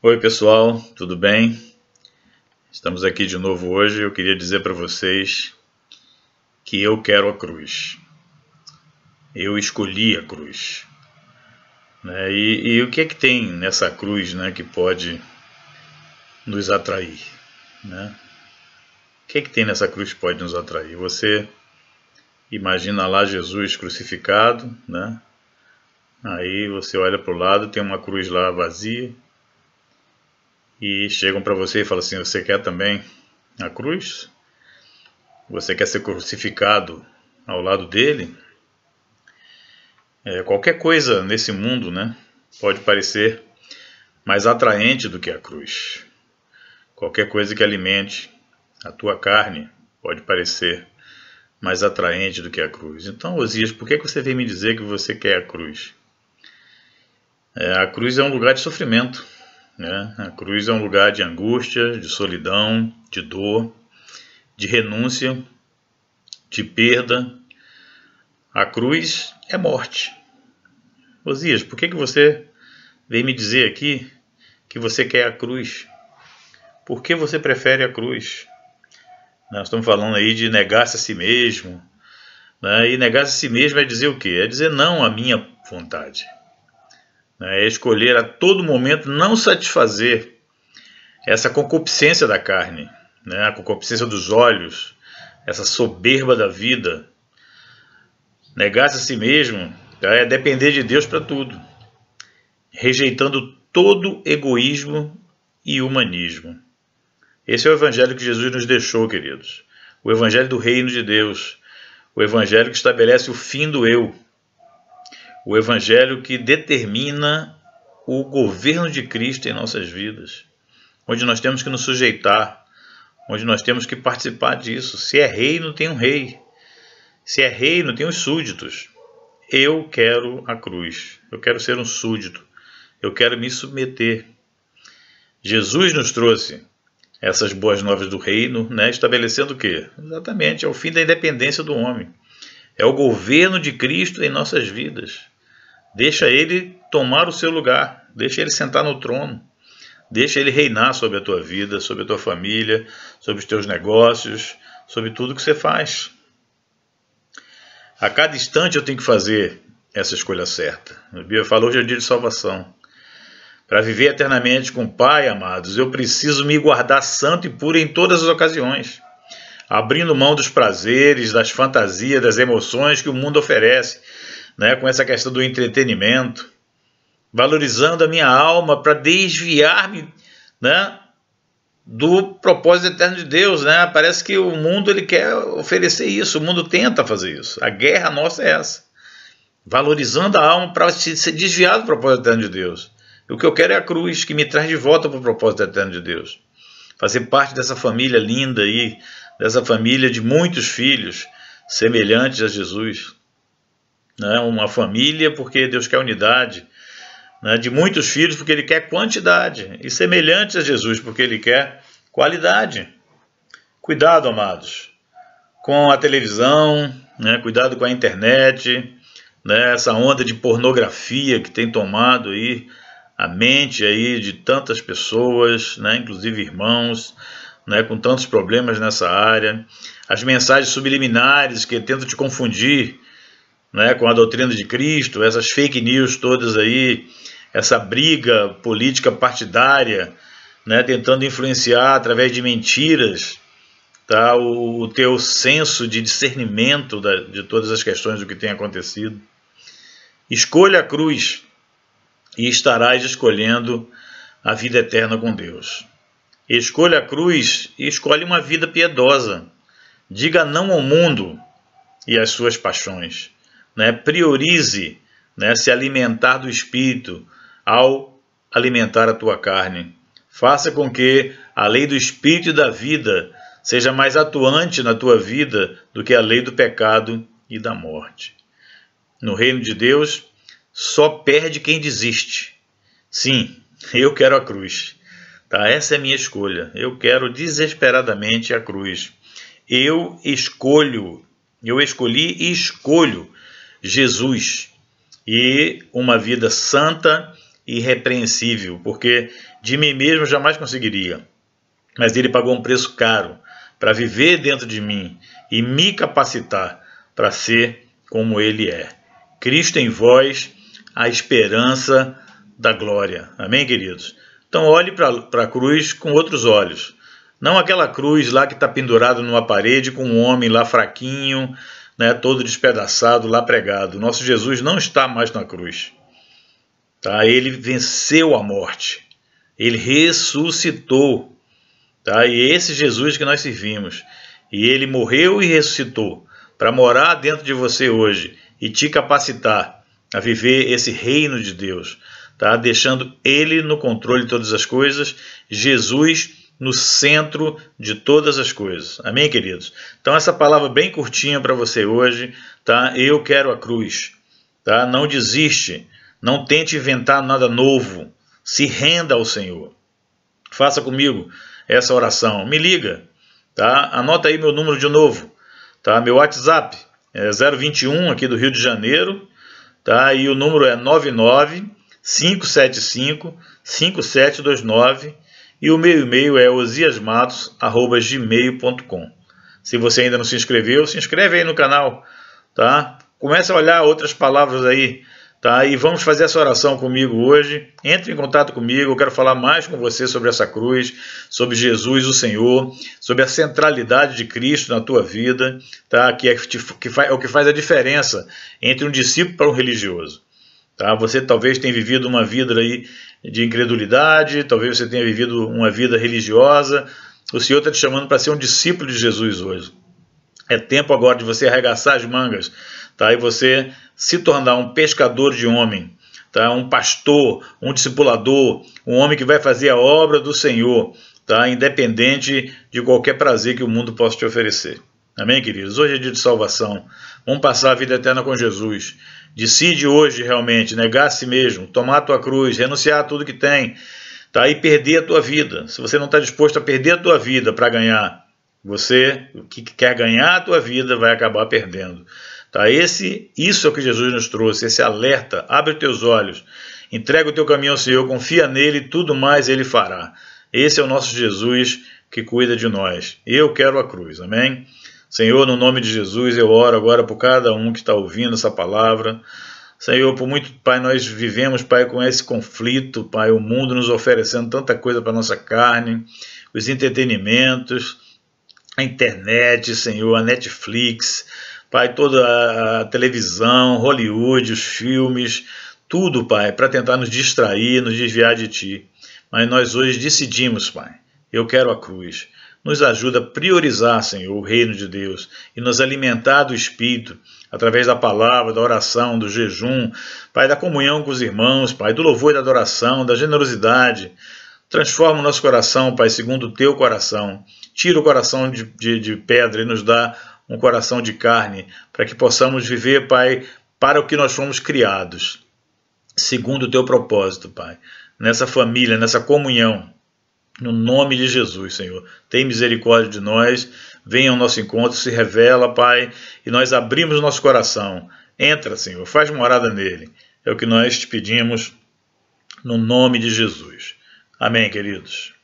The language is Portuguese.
Oi, pessoal, tudo bem? Estamos aqui de novo hoje. Eu queria dizer para vocês que eu quero a cruz. Eu escolhi a cruz. Né? E, e, o que é que tem nessa cruz né, que pode nos atrair? Né? O que é que tem nessa cruz que pode nos atrair? Você imagina lá Jesus crucificado, né? Aí você olha para o lado, tem uma cruz lá vazia e chegam para você e falam assim: Você quer também a cruz? Você quer ser crucificado ao lado dele? É, qualquer coisa nesse mundo né, pode parecer mais atraente do que a cruz. Qualquer coisa que alimente a tua carne pode parecer mais atraente do que a cruz. Então, Osias, por que você vem me dizer que você quer a cruz? É, a cruz é um lugar de sofrimento. Né? A cruz é um lugar de angústia, de solidão, de dor, de renúncia, de perda. A cruz é morte. Osias, por que, que você vem me dizer aqui que você quer a cruz? Por que você prefere a cruz? Nós estamos falando aí de negar-se a si mesmo. Né? E negar-se a si mesmo é dizer o quê? É dizer não à minha vontade. Né? É escolher a todo momento não satisfazer essa concupiscência da carne, né? a concupiscência dos olhos, essa soberba da vida. Negar-se a si mesmo é depender de Deus para tudo, rejeitando todo egoísmo e humanismo. Esse é o evangelho que Jesus nos deixou, queridos. O evangelho do reino de Deus, o evangelho que estabelece o fim do eu, o Evangelho que determina o governo de Cristo em nossas vidas, onde nós temos que nos sujeitar, onde nós temos que participar disso. Se é reino, tem um rei. Se é reino, tem os súditos. Eu quero a cruz. Eu quero ser um súdito. Eu quero me submeter. Jesus nos trouxe essas boas novas do reino, né, estabelecendo o quê? Exatamente, é o fim da independência do homem. É o governo de Cristo em nossas vidas. Deixa ele tomar o seu lugar, deixa ele sentar no trono, deixa ele reinar sobre a tua vida, sobre a tua família, sobre os teus negócios, sobre tudo que você faz. A cada instante eu tenho que fazer essa escolha certa. A Bíblia falou hoje é dia de salvação. Para viver eternamente com o Pai, amados, eu preciso me guardar santo e puro em todas as ocasiões, abrindo mão dos prazeres, das fantasias, das emoções que o mundo oferece, né, com essa questão do entretenimento, valorizando a minha alma para desviar-me né, do propósito eterno de Deus. Né? Parece que o mundo ele quer oferecer isso, o mundo tenta fazer isso. A guerra nossa é essa. Valorizando a alma para ser desviado do propósito eterno de Deus. O que eu quero é a cruz que me traz de volta para o propósito eterno de Deus. Fazer parte dessa família linda aí, dessa família de muitos filhos semelhantes a Jesus né? uma família porque Deus quer unidade, né? de muitos filhos porque Ele quer quantidade, e semelhantes a Jesus porque Ele quer qualidade. Cuidado, amados, com a televisão, né? cuidado com a internet, né? essa onda de pornografia que tem tomado aí a mente aí de tantas pessoas, né? inclusive irmãos, né? com tantos problemas nessa área, as mensagens subliminares que tentam te confundir né, com a doutrina de Cristo, essas fake news todas aí, essa briga política partidária, né, tentando influenciar através de mentiras tá, o, o teu senso de discernimento da, de todas as questões do que tem acontecido. Escolha a cruz e estarás escolhendo a vida eterna com Deus. Escolha a cruz e escolhe uma vida piedosa. Diga não ao mundo e às suas paixões né, priorize né, se alimentar do espírito ao alimentar a tua carne. Faça com que a lei do espírito e da vida seja mais atuante na tua vida do que a lei do pecado e da morte. No reino de Deus, só perde quem desiste. Sim, eu quero a cruz. Tá? Essa é a minha escolha. Eu quero desesperadamente a cruz. Eu escolho, eu escolhi e escolho Jesus e uma vida santa e irrepreensível, porque De mim mesmo jamais conseguiria. Mas ele pagou um preço caro para viver dentro de mim e me capacitar para ser como ele é. Cristo em vós, a esperança da glória. Amém, queridos? Então olhe para a cruz com outros olhos. Não aquela cruz lá que está pendurada numa parede com um homem lá fraquinho, né, todo despedaçado, lá pregado. Nosso Jesus não está mais na cruz. Tá? Ele venceu a morte. Ele ressuscitou. Tá? E é esse Jesus que nós servimos. E ele morreu e ressuscitou para morar dentro de você hoje e te capacitar a viver esse reino de Deus, tá? Deixando ele no controle de todas as coisas, Jesus no centro de todas as coisas. Amém, queridos? Então essa palavra bem curtinha para você hoje, tá? Eu quero a cruz, tá? Não desiste, não tente inventar nada novo. Se renda ao Senhor. Faça comigo essa oração. Me liga, tá? Anota aí meu número de novo, tá? Meu WhatsApp é 021 aqui do Rio de Janeiro, tá? E o número é 99 575 5729 e o meu e-mail é osiasmatos@gmail.com. Se você ainda não se inscreveu, se inscreve aí no canal, tá? Comece a olhar outras palavras aí Tá? E vamos fazer essa oração comigo hoje. Entre em contato comigo, eu quero falar mais com você sobre essa cruz, sobre Jesus, o Senhor, sobre a centralidade de Cristo na tua vida, tá? que, é, que é o que faz a diferença entre um discípulo para um religioso. Tá? Você talvez tenha vivido uma vida aí de incredulidade, talvez você tenha vivido uma vida religiosa. O Senhor está te chamando para ser um discípulo de Jesus hoje. É tempo agora de você arregaçar as mangas tá? e você se tornar um pescador de homem, tá? um pastor, um discipulador, um homem que vai fazer a obra do Senhor, tá? independente de qualquer prazer que o mundo possa te oferecer. Amém, queridos? Hoje é dia de salvação. Vamos passar a vida eterna com Jesus. Decide hoje realmente negar a si mesmo, tomar a tua cruz, renunciar a tudo que tem, tá? e perder a tua vida. Se você não está disposto a perder a tua vida para ganhar, você que quer ganhar a tua vida vai acabar perdendo. Tá? Esse, isso é o que Jesus nos trouxe, esse alerta. Abre os teus olhos, entrega o teu caminho ao Senhor, confia nele, tudo mais ele fará. Esse é o nosso Jesus que cuida de nós. Eu quero a cruz, amém? Senhor, no nome de Jesus, eu oro agora por cada um que está ouvindo essa palavra. Senhor, por muito, Pai, nós vivemos, Pai, com esse conflito, Pai, o mundo nos oferecendo tanta coisa para nossa carne, os entretenimentos, a internet, Senhor, a Netflix, Pai, toda a televisão, Hollywood, os filmes, tudo, Pai, para tentar nos distrair, nos desviar de Ti. Mas nós hoje decidimos, Pai, eu quero a cruz. Nos ajuda a priorizar, Senhor, o reino de Deus e nos alimentar do Espírito através da palavra, da oração, do jejum, Pai, da comunhão com os irmãos, Pai, do louvor e da adoração, da generosidade. Transforma o nosso coração, Pai, segundo o teu coração. Tira o coração de, de, de pedra e nos dá um coração de carne, para que possamos viver, Pai, para o que nós fomos criados, segundo o teu propósito, Pai, nessa família, nessa comunhão. No nome de Jesus, Senhor. Tem misericórdia de nós, venha ao nosso encontro, se revela, Pai, e nós abrimos nosso coração. Entra, Senhor, faz morada nele. É o que nós te pedimos, no nome de Jesus. Amém, queridos.